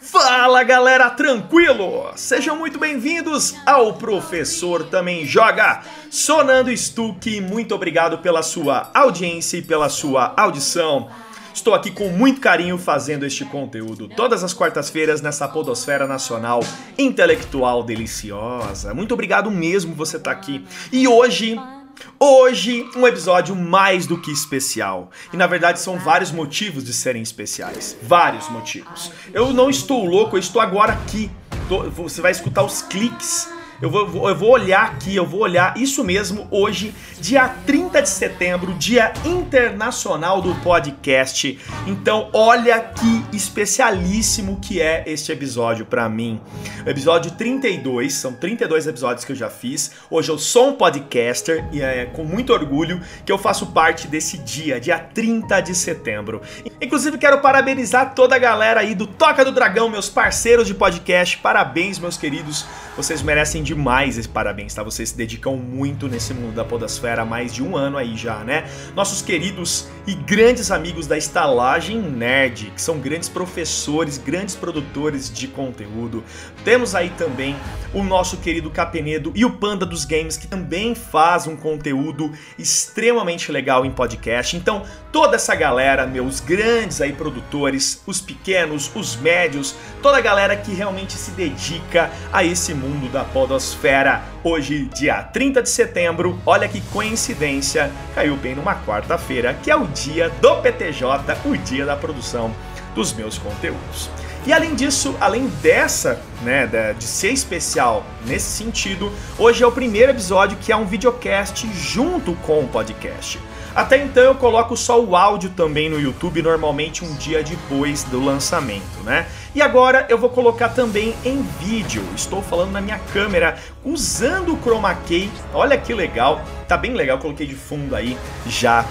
Fala galera, tranquilo? Sejam muito bem-vindos ao Professor Também Joga. Sonando Stuck, muito obrigado pela sua audiência e pela sua audição. Estou aqui com muito carinho fazendo este conteúdo todas as quartas-feiras nessa podosfera nacional intelectual deliciosa. Muito obrigado mesmo você estar tá aqui. E hoje Hoje, um episódio mais do que especial. E na verdade são vários motivos de serem especiais. Vários motivos. Eu não estou louco, eu estou agora aqui. Você vai escutar os cliques eu vou, eu vou olhar aqui, eu vou olhar isso mesmo hoje, dia 30 de setembro, dia internacional do podcast. Então, olha que especialíssimo que é este episódio para mim. Episódio 32, são 32 episódios que eu já fiz. Hoje eu sou um podcaster e é com muito orgulho que eu faço parte desse dia, dia 30 de setembro. Inclusive, quero parabenizar toda a galera aí do Toca do Dragão, meus parceiros de podcast. Parabéns, meus queridos. Vocês merecem demais esse parabéns, tá? Vocês se dedicam muito nesse mundo da podosfera há mais de um ano aí já, né? Nossos queridos e grandes amigos da Estalagem Nerd, que são grandes professores, grandes produtores de conteúdo. Temos aí também o nosso querido Capenedo e o Panda dos Games, que também faz um conteúdo extremamente legal em podcast. Então, toda essa galera, meus grandes aí produtores, os pequenos, os médios, toda a galera que realmente se dedica a esse mundo da podosfera. Hoje, dia 30 de setembro, olha que coincidência, caiu bem numa quarta-feira, que é o dia do PTJ, o dia da produção dos meus conteúdos. E além disso, além dessa, né, de ser especial nesse sentido, hoje é o primeiro episódio que é um videocast junto com o podcast. Até então eu coloco só o áudio também no YouTube, normalmente um dia depois do lançamento, né? E agora eu vou colocar também em vídeo. Estou falando na minha câmera usando o Chroma Key. Olha que legal, tá bem legal. Coloquei de fundo aí já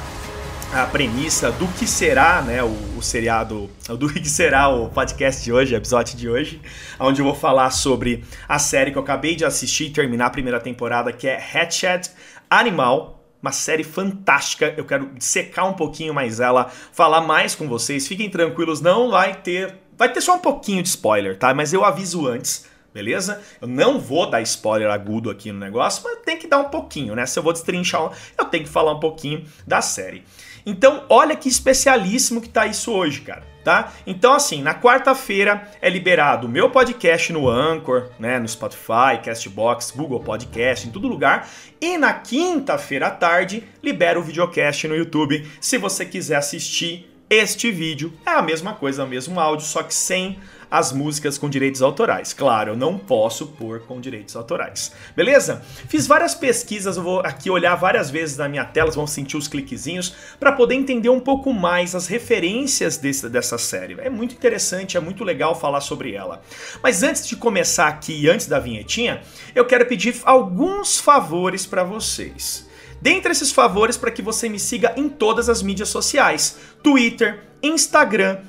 a premissa do que será, né, o, o, seriado, do que será o podcast de hoje, o episódio de hoje, onde eu vou falar sobre a série que eu acabei de assistir e terminar a primeira temporada, que é Hatchet Animal, uma série fantástica. Eu quero secar um pouquinho mais ela, falar mais com vocês. Fiquem tranquilos, não vai ter. Vai ter só um pouquinho de spoiler, tá? Mas eu aviso antes, beleza? Eu não vou dar spoiler agudo aqui no negócio, mas tem que dar um pouquinho, né? Se eu vou destrinchar, eu tenho que falar um pouquinho da série. Então, olha que especialíssimo que tá isso hoje, cara tá? Então, assim, na quarta-feira é liberado o meu podcast no Anchor, né, no Spotify, Castbox, Google Podcast, em todo lugar. E na quinta-feira à tarde libera o videocast no YouTube, se você quiser assistir este vídeo. É a mesma coisa, o mesmo áudio, só que sem as músicas com direitos autorais. Claro, eu não posso pôr com direitos autorais. Beleza? Fiz várias pesquisas, eu vou aqui olhar várias vezes na minha tela, vocês vão sentir os cliquezinhos para poder entender um pouco mais as referências desse, dessa série. É muito interessante, é muito legal falar sobre ela. Mas antes de começar aqui, antes da vinhetinha, eu quero pedir alguns favores para vocês. Dentre esses favores, para que você me siga em todas as mídias sociais: Twitter, Instagram,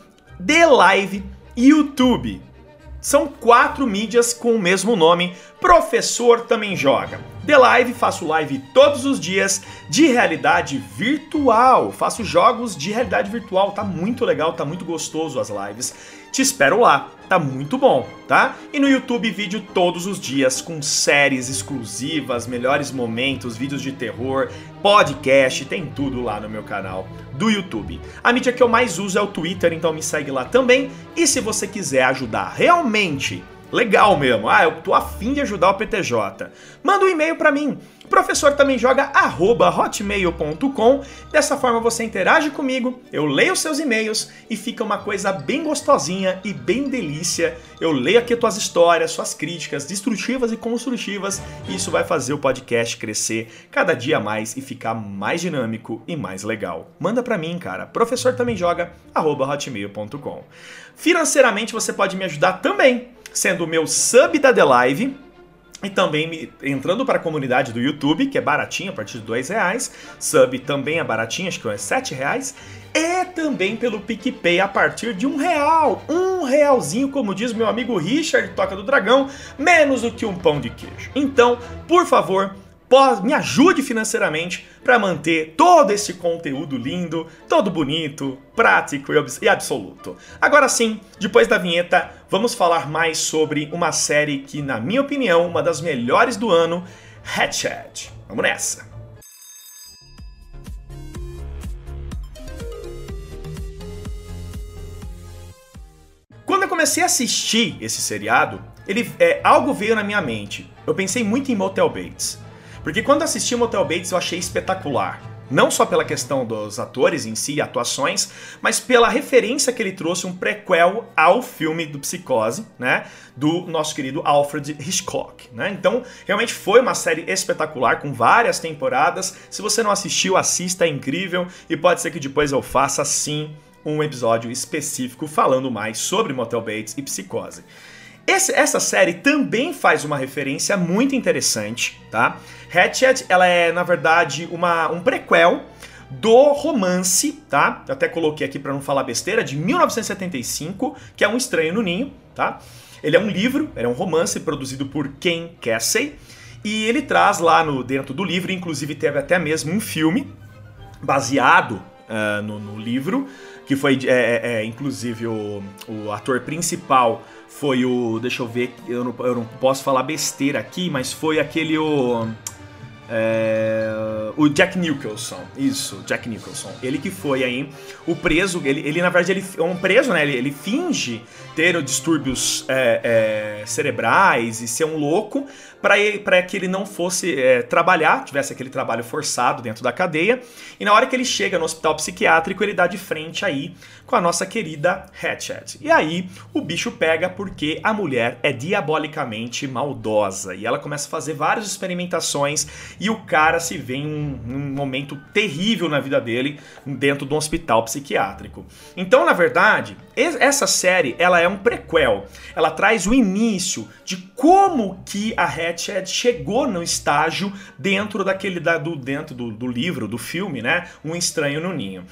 The Live YouTube. São quatro mídias com o mesmo nome, Professor também joga. The Live, faço live todos os dias de realidade virtual. Faço jogos de realidade virtual, tá muito legal, tá muito gostoso as lives. Te espero lá, tá muito bom, tá? E no YouTube vídeo todos os dias com séries exclusivas, melhores momentos, vídeos de terror, podcast, tem tudo lá no meu canal do YouTube. A mídia que eu mais uso é o Twitter, então me segue lá também. E se você quiser ajudar realmente legal mesmo, ah, eu tô afim de ajudar o PTJ, manda um e-mail para mim professor também joga hotmail.com. Dessa forma você interage comigo, eu leio seus e-mails e fica uma coisa bem gostosinha e bem delícia. Eu leio aqui tuas histórias, suas críticas destrutivas e construtivas, e isso vai fazer o podcast crescer cada dia mais e ficar mais dinâmico e mais legal. Manda para mim, cara. Professor também joga hotmail.com. Financeiramente você pode me ajudar também, sendo o meu sub da The Live e também me, entrando para a comunidade do YouTube, que é baratinho, a partir de dois reais. Sub também é baratinho, acho que é sete reais. E também pelo PicPay a partir de um real. Um realzinho, como diz meu amigo Richard, Toca do Dragão, menos do que um pão de queijo. Então, por favor, me ajude financeiramente para manter todo esse conteúdo lindo, todo bonito, prático e absoluto. Agora sim, depois da vinheta, vamos falar mais sobre uma série que, na minha opinião, uma das melhores do ano, Hatchet. Vamos nessa! Quando eu comecei a assistir esse seriado, ele, é, algo veio na minha mente. Eu pensei muito em Motel Bates. Porque quando assisti Motel Bates eu achei espetacular. Não só pela questão dos atores em si, atuações, mas pela referência que ele trouxe, um prequel ao filme do Psicose, né? Do nosso querido Alfred Hitchcock, né? Então, realmente foi uma série espetacular, com várias temporadas. Se você não assistiu, assista, é incrível. E pode ser que depois eu faça, sim, um episódio específico falando mais sobre Motel Bates e Psicose. Esse, essa série também faz uma referência muito interessante, tá? Hatchet, ela é, na verdade, uma, um prequel do romance, tá? Eu até coloquei aqui para não falar besteira, de 1975, que é Um Estranho no Ninho, tá? Ele é um livro, ele é um romance produzido por Ken Casey, e ele traz lá no dentro do livro, inclusive teve até mesmo um filme baseado uh, no, no livro, que foi, é, é, é, inclusive, o, o ator principal foi o. Deixa eu ver, eu não, eu não posso falar besteira aqui, mas foi aquele. O, é, o Jack Nicholson, isso, Jack Nicholson. Ele que foi aí o preso, ele, ele na verdade ele é um preso, né? Ele, ele finge ter distúrbios é, é, cerebrais e ser um louco para que ele não fosse é, trabalhar, tivesse aquele trabalho forçado dentro da cadeia. E na hora que ele chega no hospital psiquiátrico, ele dá de frente aí com a nossa querida Hatchet. E aí o bicho pega porque a mulher é diabolicamente maldosa e ela começa a fazer várias experimentações e o cara se vê em um, um momento terrível na vida dele dentro de um hospital psiquiátrico. Então, na verdade, essa série ela é um prequel. Ela traz o início de como que a Hatchet chegou no estágio dentro daquele da, do dentro do, do livro, do filme, né? Um Estranho no Ninho.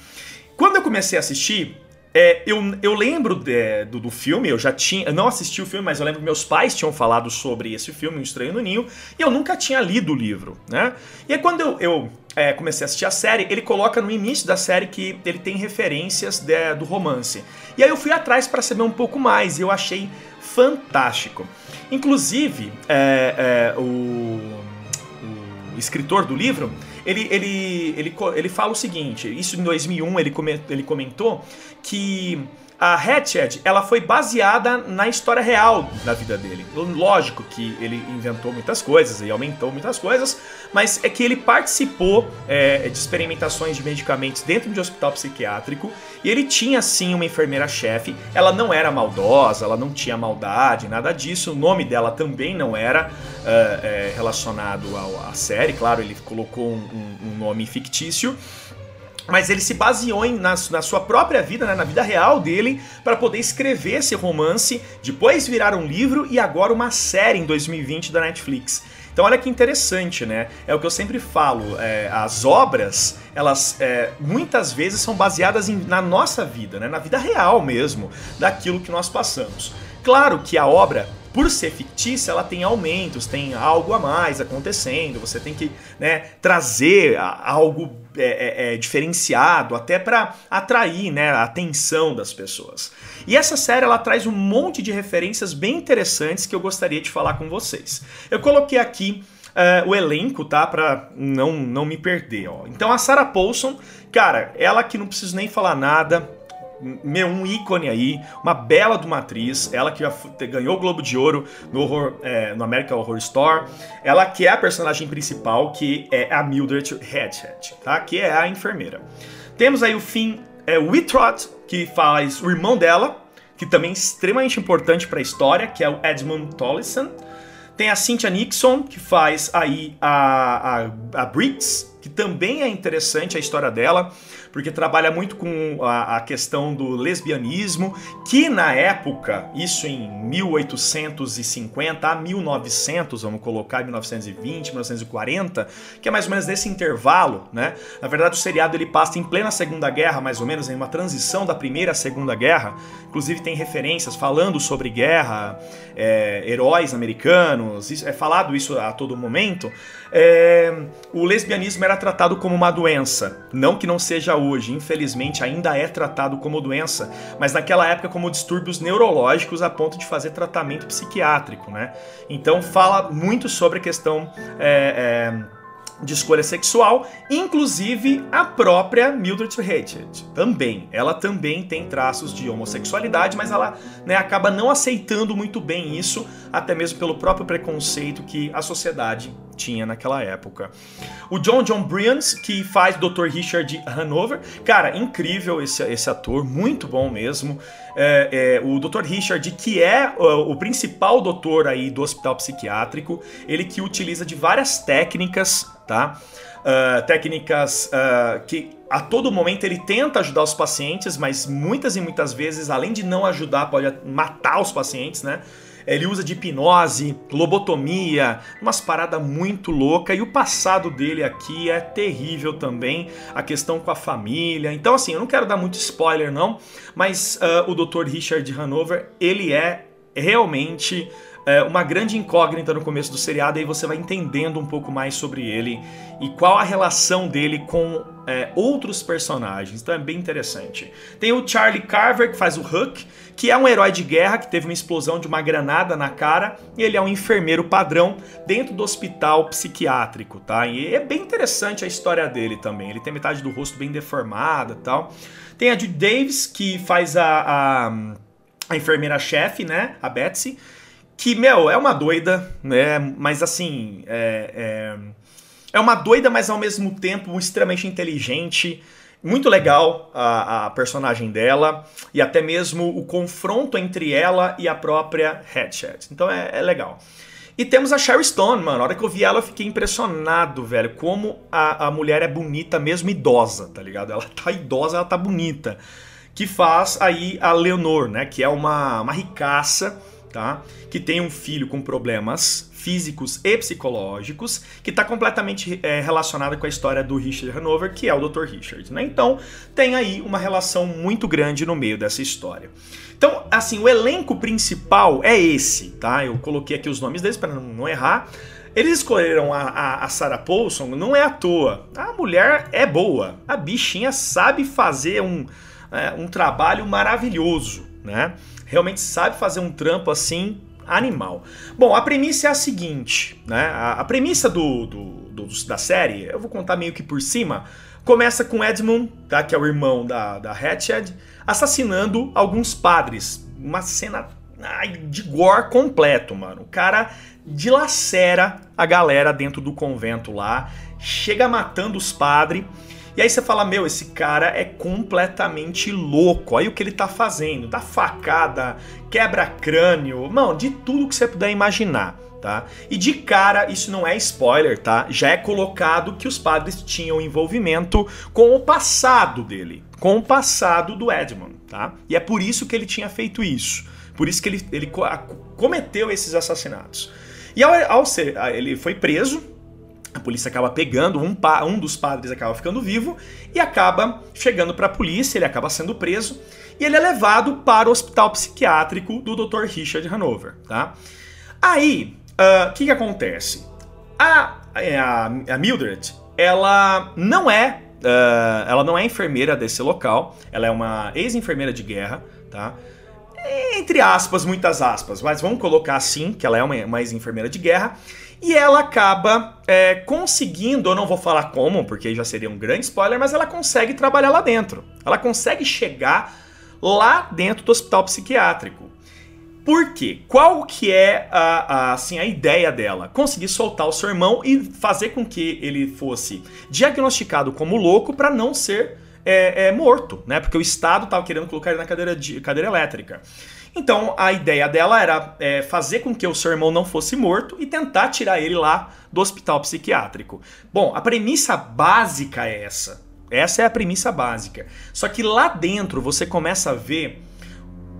Quando eu comecei a assistir, é, eu, eu lembro de, do, do, filme, eu já tinha. Eu não assisti o filme, mas eu lembro que meus pais tinham falado sobre esse filme, Um Estranho no Ninho, e eu nunca tinha lido o livro, né? E aí quando eu, eu é, comecei a assistir a série, ele coloca no início da série que ele tem referências de, do romance. E aí eu fui atrás para saber um pouco mais, e eu achei fantástico. Inclusive, é, é, o, o escritor do livro ele, ele, ele, ele fala o seguinte: isso em 2001 ele, ele comentou que a Hatchet ela foi baseada na história real da vida dele. Lógico que ele inventou muitas coisas e aumentou muitas coisas, mas é que ele participou é, de experimentações de medicamentos dentro de um hospital psiquiátrico e ele tinha sim uma enfermeira-chefe. Ela não era maldosa, ela não tinha maldade, nada disso. O nome dela também não era é, é, relacionado à série, claro, ele colocou um, um nome fictício mas ele se baseou em, na, na, sua própria vida, né, na vida real dele, para poder escrever esse romance, depois virar um livro e agora uma série em 2020 da Netflix. Então olha que interessante, né? É o que eu sempre falo, é, as obras, elas é, muitas vezes são baseadas em, na nossa vida, né? na vida real mesmo, daquilo que nós passamos. Claro que a obra por ser fictícia, ela tem aumentos, tem algo a mais acontecendo, você tem que né, trazer algo é, é, é diferenciado até para atrair né, a atenção das pessoas. E essa série ela traz um monte de referências bem interessantes que eu gostaria de falar com vocês. Eu coloquei aqui uh, o elenco, tá? Pra não, não me perder, ó. Então a Sarah Paulson, cara, ela que não preciso nem falar nada, meu, um ícone aí, uma bela de uma atriz, ela que ganhou o Globo de Ouro no, horror, é, no American Horror Story, ela que é a personagem principal, que é a Mildred Hedgehog, tá? Que é a enfermeira. Temos aí o Finn é, Whitrod, que faz o irmão dela, que também é extremamente importante para a história, que é o Edmund Tollison. Tem a Cynthia Nixon, que faz aí a, a, a Briggs, que também é interessante a história dela, porque trabalha muito com a, a, questão do lesbianismo, que na época, isso em 1850 a 1900, vamos colocar 1920, 1940, que é mais ou menos nesse intervalo, né? Na verdade, o seriado ele passa em plena Segunda Guerra, mais ou menos, em uma transição da Primeira à Segunda Guerra. Inclusive tem referências falando sobre guerra, é, heróis americanos, isso, é falado isso a todo momento. É, o lesbianismo era tratado como uma doença. Não que não seja hoje, infelizmente ainda é tratado como doença, mas naquela época como distúrbios neurológicos a ponto de fazer tratamento psiquiátrico, né? Então fala muito sobre a questão. É, é de escolha sexual, inclusive a própria Mildred Hatchet também. Ela também tem traços de homossexualidade, mas ela né, acaba não aceitando muito bem isso, até mesmo pelo próprio preconceito que a sociedade tinha naquela época. O John John Bryans, que faz Dr. Richard Hanover, cara, incrível esse, esse ator, muito bom mesmo. É, é, o Dr. Richard, que é o, o principal doutor aí do hospital psiquiátrico, ele que utiliza de várias técnicas, tá? Uh, técnicas uh, que a todo momento ele tenta ajudar os pacientes, mas muitas e muitas vezes, além de não ajudar, pode matar os pacientes, né? Ele usa de hipnose, lobotomia, umas paradas muito louca e o passado dele aqui é terrível também, a questão com a família. Então assim, eu não quero dar muito spoiler não, mas uh, o Dr. Richard Hanover, ele é realmente é, uma grande incógnita no começo do seriado, e aí você vai entendendo um pouco mais sobre ele e qual a relação dele com é, outros personagens. Então é bem interessante. Tem o Charlie Carver, que faz o Huck, que é um herói de guerra que teve uma explosão de uma granada na cara, e ele é um enfermeiro padrão dentro do hospital psiquiátrico, tá? E é bem interessante a história dele também. Ele tem metade do rosto bem deformada tal. Tem a Judy Davis, que faz a, a, a enfermeira-chefe, né? A Betsy que, meu, é uma doida, né? Mas assim, é, é, é uma doida, mas ao mesmo tempo extremamente inteligente. Muito legal a, a, personagem dela e até mesmo o confronto entre ela e a própria Headshot. Então é, é, legal. E temos a Sherry Stone, mano. A hora que eu vi ela, eu fiquei impressionado, velho. Como a, a mulher é bonita, mesmo idosa, tá ligado? Ela tá idosa, ela tá bonita. Que faz aí a Leonor, né? Que é uma, uma ricaça tá? Que tem um filho com problemas físicos e psicológicos, que está completamente é, relacionada com a história do Richard Hanover, que é o Dr. Richard, né? Então, tem aí uma relação muito grande no meio dessa história. Então, assim, o elenco principal é esse, tá? Eu coloquei aqui os nomes deles para não, errar. Eles escolheram a, a, a, Sarah Paulson, não é à toa. A mulher é boa. A bichinha sabe fazer um, é, um trabalho maravilhoso, né? Realmente sabe fazer um trampo assim animal. Bom, a premissa é a seguinte, né? A, a premissa do, do, do, da série, eu vou contar meio que por cima, começa com Edmund, tá? Que é o irmão da, da Hatched, assassinando alguns padres. Uma cena ai, de gore completo, mano. O cara dilacera a galera dentro do convento lá, chega matando os padres. E aí você fala, meu, esse cara é completamente louco. Aí o que ele tá fazendo? Dá facada, quebra crânio, mano, de tudo que você puder imaginar. Tá? E de cara, isso não é spoiler, tá? Já é colocado que os padres tinham envolvimento com o passado dele, com o passado do Edmund, tá? E é por isso que ele tinha feito isso. Por isso que ele, ele cometeu esses assassinatos. E ao, ao ser, ele foi preso, a polícia acaba pegando, um, pa, um dos padres acaba ficando vivo e acaba chegando para a polícia, ele acaba sendo preso e ele é levado para o hospital psiquiátrico do Dr. Richard Hanover, tá? Aí, o uh, que, que acontece? A, a, a, Mildred, ela não é uh, ela não é enfermeira desse local, ela é uma ex-enfermeira de guerra, tá? Entre aspas, muitas aspas, mas vamos colocar assim, que ela é uma, uma ex-enfermeira de guerra e ela acaba é, conseguindo, eu não vou falar como, porque já seria um grande spoiler, mas ela consegue trabalhar lá dentro. Ela consegue chegar lá dentro do hospital psiquiátrico. Por quê? Qual que é a, a, assim, a ideia dela? Conseguir soltar o seu irmão e fazer com que ele fosse diagnosticado como louco para não ser é, é, morto, né? Porque o Estado estava querendo colocar ele na cadeira, de, cadeira elétrica. Então a ideia dela era é, fazer com que o seu irmão não fosse morto e tentar tirar ele lá do hospital psiquiátrico. Bom, a premissa básica é essa, Essa é a premissa básica. Só que lá dentro você começa a ver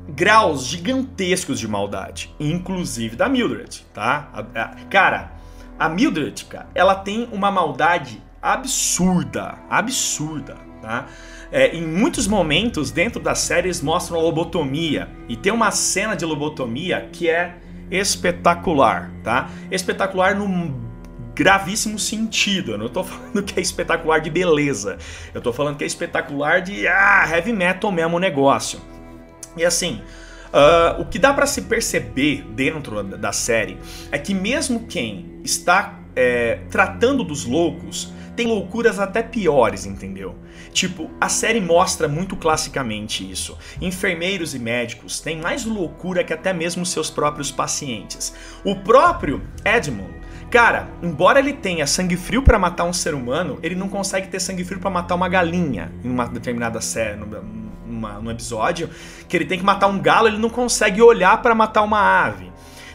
graus gigantescos de maldade, inclusive da Mildred, tá? A, a, cara, a Mildred, cara, ela tem uma maldade absurda, absurda, tá? É, em muitos momentos dentro das séries mostram a lobotomia e tem uma cena de lobotomia que é espetacular, tá? Espetacular num gravíssimo sentido. Eu não tô falando que é espetacular de beleza. Eu tô falando que é espetacular de ah, heavy metal mesmo o negócio. E assim, uh, o que dá para se perceber dentro da série é que mesmo quem está é, tratando dos loucos tem loucuras até piores, entendeu? Tipo, a série mostra muito classicamente isso. Enfermeiros e médicos têm mais loucura que até mesmo seus próprios pacientes. O próprio Edmund Cara, embora ele tenha sangue frio para matar um ser humano, ele não consegue ter sangue frio para matar uma galinha em uma determinada série, numa, num episódio, que ele tem que matar um galo, ele não consegue olhar para matar uma ave.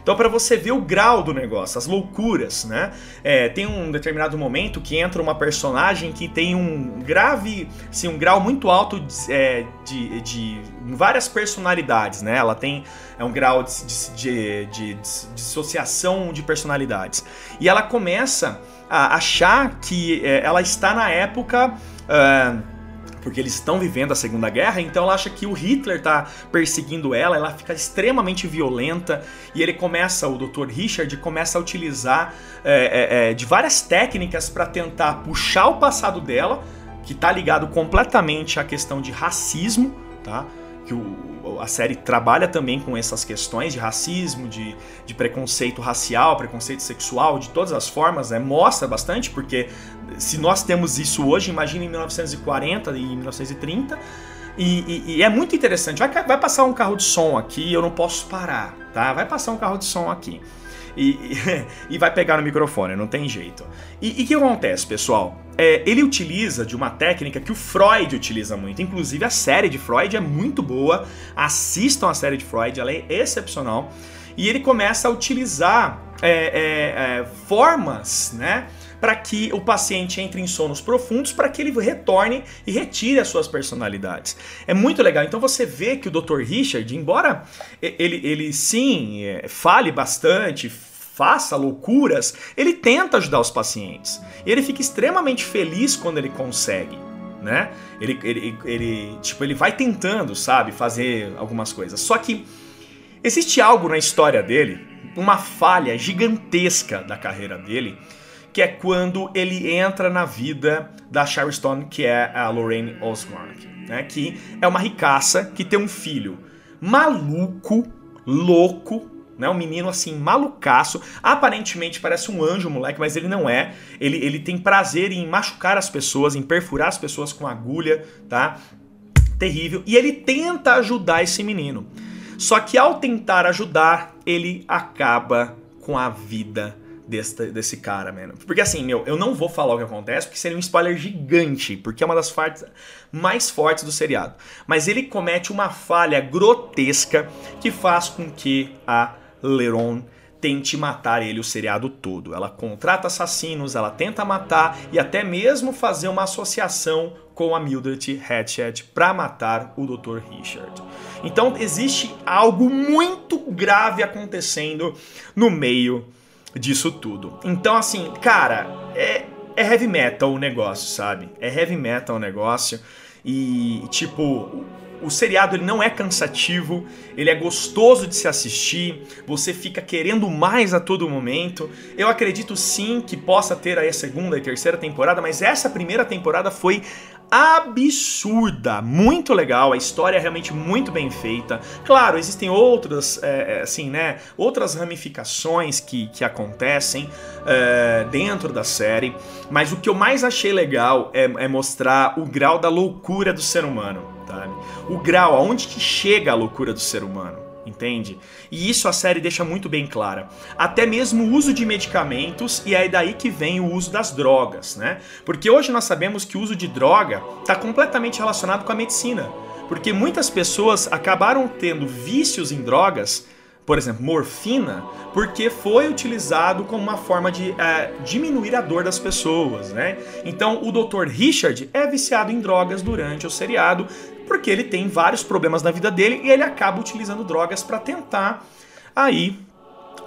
Então, para você ver o grau do negócio, as loucuras, né? É, tem um determinado momento que entra uma personagem que tem um grave, assim, um grau muito alto de, é, de, de várias personalidades, né? Ela tem é um grau de, de, de, de dissociação de personalidades. E ela começa a achar que é, ela está na época. Uh, porque eles estão vivendo a Segunda Guerra, então ela acha que o Hitler está perseguindo ela, ela fica extremamente violenta e ele começa, o Dr. Richard começa a utilizar é, é, é de várias técnicas para tentar puxar o passado dela, que está ligado completamente à questão de racismo, tá? Que o, a série trabalha também com essas questões de racismo, de, de preconceito racial, preconceito sexual, de todas as formas, né? Mostra bastante, porque se nós temos isso hoje, imagine em 1940 e 1930. E, e, e, é muito interessante. Vai, vai passar um carro de som aqui, eu não posso parar, tá? Vai passar um carro de som aqui. E, e, vai pegar no microfone, não tem jeito. E o que acontece, pessoal? É, ele utiliza de uma técnica que o Freud utiliza muito. Inclusive, a série de Freud é muito boa. Assistam a série de Freud, ela é excepcional. E ele começa a utilizar é, é, é formas, né? Para que o paciente entre em sonos profundos, para que ele retorne e retire as suas personalidades. É muito legal. Então você vê que o Dr. Richard, embora ele, ele sim é, fale bastante, faça loucuras, ele tenta ajudar os pacientes. E ele fica extremamente feliz quando ele consegue. Né? Ele, ele, ele, tipo, ele vai tentando, sabe, fazer algumas coisas. Só que existe algo na história dele, uma falha gigantesca da carreira dele, que é quando ele entra na vida da Sharon Stone, que é a Lorraine Osborne, né? Que é uma ricaça que tem um filho maluco, louco, né? Um menino assim, malucaço. Aparentemente parece um anjo, moleque, mas ele não é. Ele, ele tem prazer em machucar as pessoas, em perfurar as pessoas com agulha, tá? Terrível. E ele tenta ajudar esse menino. Só que ao tentar ajudar, ele acaba com a vida desse, desse cara, mano. Porque assim, meu, eu não vou falar o que acontece, porque seria um spoiler gigante, porque é uma das partes mais fortes do seriado. Mas ele comete uma falha grotesca que faz com que a Leron tente matar ele o seriado todo. Ela contrata assassinos, ela tenta matar e até mesmo fazer uma associação com a Mildred Hatchet para matar o Dr. Richard. Então existe algo muito grave acontecendo no meio disso tudo. Então, assim, cara, é, é heavy metal o negócio, sabe? É heavy metal o negócio. E, tipo, o seriado ele não é cansativo, ele é gostoso de se assistir, você fica querendo mais a todo momento. Eu acredito sim que possa ter aí a segunda e terceira temporada, mas essa primeira temporada foi absurda, muito legal, a história é realmente muito bem feita. Claro, existem outras, é, é, assim, né, outras ramificações que, que acontecem é, dentro da série, mas o que eu mais achei legal é, é mostrar o grau da loucura do ser humano, sabe? O grau, aonde que chega a loucura do ser humano entende? E isso a série deixa muito bem clara. Até mesmo o uso de medicamentos, e é daí que vem o uso das drogas, né? Porque hoje nós sabemos que o uso de droga está completamente relacionado com a medicina. Porque muitas pessoas acabaram tendo vícios em drogas por exemplo, morfina, porque foi utilizado como uma forma de é, diminuir a dor das pessoas, né? Então o Dr. Richard é viciado em drogas durante o seriado, porque ele tem vários problemas na vida dele e ele acaba utilizando drogas para tentar aí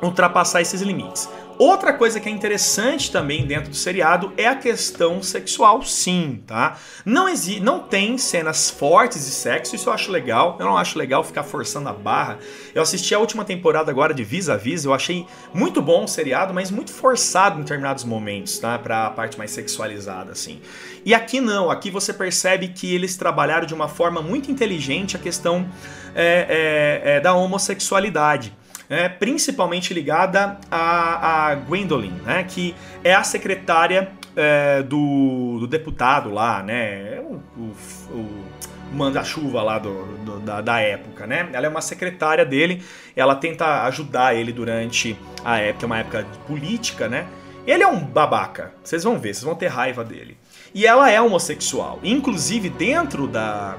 ultrapassar esses limites. Outra coisa que é interessante também dentro do seriado é a questão sexual, sim, tá? Não não tem cenas fortes de sexo, isso eu acho legal. Eu não acho legal ficar forçando a barra. Eu assisti a última temporada agora de Vis a Vis, eu achei muito bom o seriado, mas muito forçado em determinados momentos, tá? Pra parte mais sexualizada, assim. E aqui não, aqui você percebe que eles trabalharam de uma forma muito inteligente a questão é, é, é, da homossexualidade é, principalmente ligada a, a Gwendolyn, né, que é a secretária é, do, do, deputado lá, né, o, o, o manda-chuva lá do, do, da, da, época, né? Ela é uma secretária dele, ela tenta ajudar ele durante a época, uma época política, né? Ele é um babaca, vocês vão ver, vocês vão ter raiva dele. E ela é homossexual, inclusive dentro da,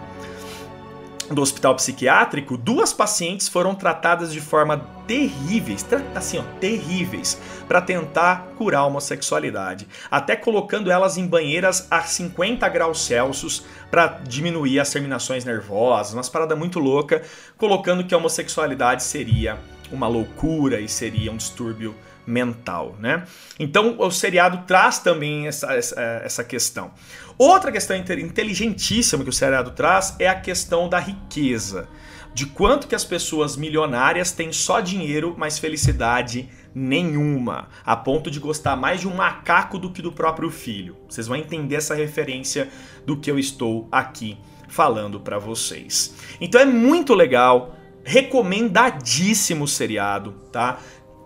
do hospital psiquiátrico, duas pacientes foram tratadas de forma terríveis, assim, ó, terríveis, para tentar curar a homossexualidade, até colocando elas em banheiras a 50 graus Celsius para diminuir as terminações nervosas, umas parada muito louca, colocando que a homossexualidade seria uma loucura e seria um distúrbio mental, né? Então o seriado traz também essa, essa, essa questão. Outra questão inteligentíssima que o seriado traz é a questão da riqueza. De quanto que as pessoas milionárias têm só dinheiro, mas felicidade nenhuma, a ponto de gostar mais de um macaco do que do próprio filho. Vocês vão entender essa referência do que eu estou aqui falando para vocês. Então é muito legal, recomendadíssimo o seriado, tá?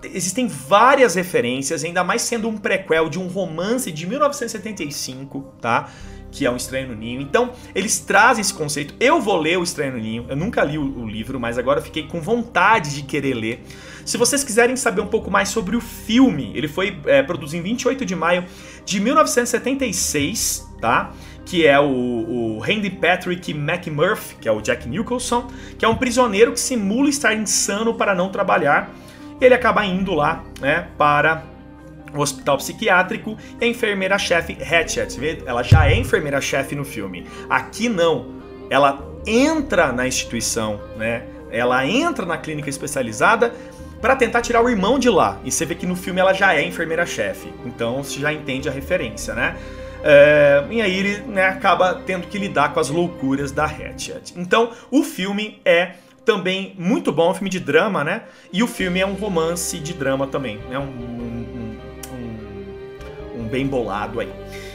Existem várias referências, ainda mais sendo um prequel de um romance de 1975, tá? Que é um Estranho no Ninho. Então, eles trazem esse conceito. Eu vou ler o Estranho no Ninho. Eu nunca li o, o livro, mas agora fiquei com vontade de querer ler. Se vocês quiserem saber um pouco mais sobre o filme, ele foi é, produzido em 28 de maio de 1976, tá? que é o, o Randy Patrick McMurphy, que é o Jack Nicholson, que é um prisioneiro que simula estar insano para não trabalhar ele acaba indo lá, né, para o hospital psiquiátrico e a enfermeira-chefe Hatchet, ela já é enfermeira-chefe no filme. Aqui não. Ela entra na instituição, né? Ela entra na clínica especializada para tentar tirar o irmão de lá. E você vê que no filme ela já é enfermeira-chefe. Então você já entende a referência, né? É, e aí ele né, acaba tendo que lidar com as loucuras da Hatchet. Então o filme é também muito bom, um filme de drama, né? E o filme é um romance de drama também, né? Um, um, um, um bem bolado aí.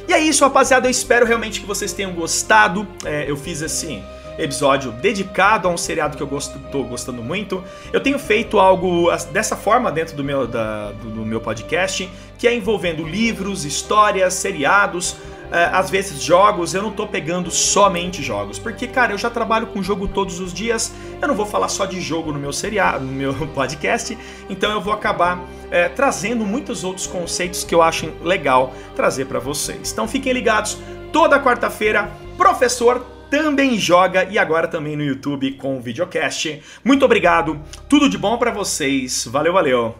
E é isso, rapaziada. Eu espero realmente que vocês tenham gostado. É, eu fiz esse episódio dedicado a um seriado que eu gosto, tô gostando muito. Eu tenho feito algo dessa forma dentro do meu, da, do meu podcast, que é envolvendo livros, histórias, seriados é, às vezes jogos, eu não tô pegando somente jogos, porque cara, eu já trabalho com jogo todos os dias, eu não vou falar só de jogo no meu seriado, no meu podcast, então eu vou acabar é, trazendo muitos outros conceitos que eu acho legal trazer para vocês. Então fiquem ligados, toda quarta-feira, professor também joga e agora também no YouTube com o videocast. Muito obrigado, tudo de bom para vocês, valeu, valeu,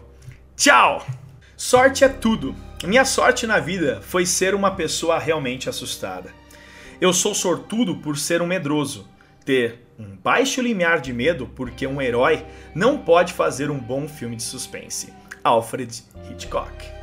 tchau! Sorte é tudo. Minha sorte na vida foi ser uma pessoa realmente assustada. Eu sou sortudo por ser um medroso, ter um baixo limiar de medo porque um herói não pode fazer um bom filme de suspense. Alfred Hitchcock.